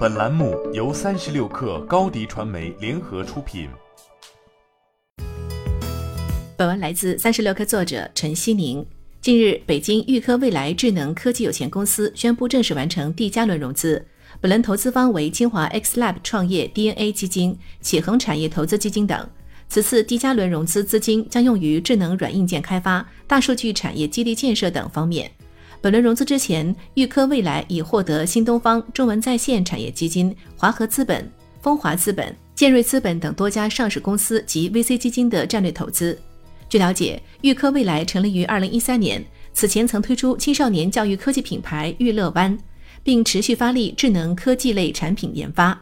本栏目由三十六氪高低传媒联合出品。本文来自三十六氪作者陈希宁。近日，北京预科未来智能科技有限公司宣布正式完成 D 加轮融资，本轮投资方为清华 X Lab 创业、DNA 基金、启恒产业投资基金等。此次 D 加轮融资资金将用于智能软硬件开发、大数据产业基地建设等方面。本轮融资之前，预科未来已获得新东方、中文在线产业基金、华和资本、风华资本、建瑞资本等多家上市公司及 VC 基金的战略投资。据了解，预科未来成立于二零一三年，此前曾推出青少年教育科技品牌育乐湾，并持续发力智能科技类产品研发。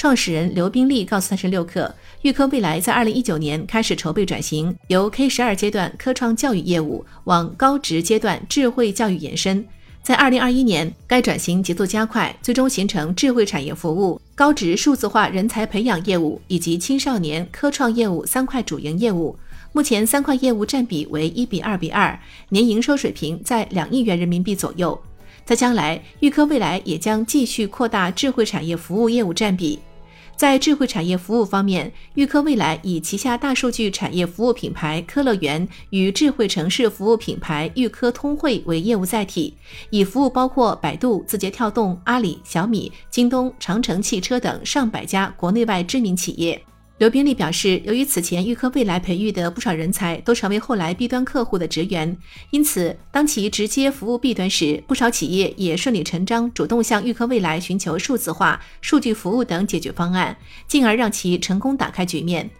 创始人刘冰利告诉三十六氪，预科未来在二零一九年开始筹备转型，由 K 十二阶段科创教育业务往高职阶段智慧教育延伸。在二零二一年，该转型节奏加快，最终形成智慧产业服务、高职数字化人才培养业务以及青少年科创业务三块主营业务。目前三块业务占比为一比二比二，年营收水平在两亿元人民币左右。在将来，预科未来也将继续扩大智慧产业服务业务占比。在智慧产业服务方面，预科未来以旗下大数据产业服务品牌科乐园与智慧城市服务品牌预科通汇为业务载体，以服务包括百度、字节跳动、阿里、小米、京东、长城汽车等上百家国内外知名企业。刘宾利表示，由于此前预科未来培育的不少人才都成为后来 B 端客户的职员，因此当其直接服务 B 端时，不少企业也顺理成章主动向预科未来寻求数字化、数据服务等解决方案，进而让其成功打开局面。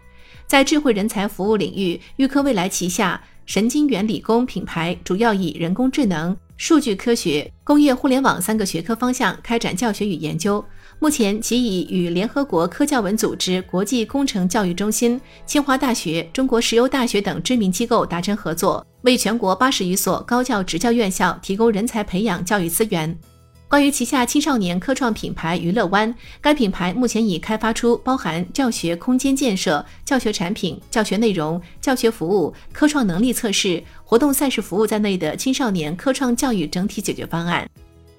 在智慧人才服务领域，预科未来旗下神经元理工品牌主要以人工智能。数据科学、工业互联网三个学科方向开展教学与研究。目前，其已与联合国科教文组织国际工程教育中心、清华大学、中国石油大学等知名机构达成合作，为全国八十余所高教职教院校提供人才培养教育资源。关于旗下青少年科创品牌娱乐湾，该品牌目前已开发出包含教学空间建设、教学产品、教学内容、教学服务、科创能力测试、活动赛事服务在内的青少年科创教育整体解决方案。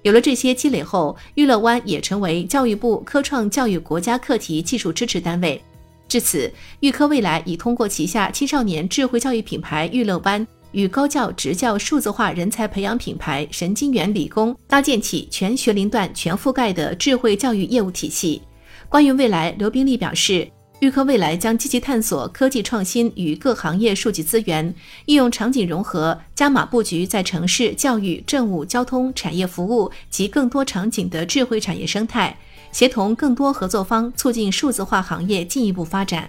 有了这些积累后，娱乐湾也成为教育部科创教育国家课题技术支持单位。至此，预科未来已通过旗下青少年智慧教育品牌娱乐湾。与高教职教数字化人才培养品牌神经元理工搭建起全学龄段全覆盖的智慧教育业务体系。关于未来，刘宾利表示，预科未来将积极探索科技创新与各行业数据资源应用场景融合，加码布局在城市、教育、政务、交通、产业服务及更多场景的智慧产业生态，协同更多合作方，促进数字化行业进一步发展。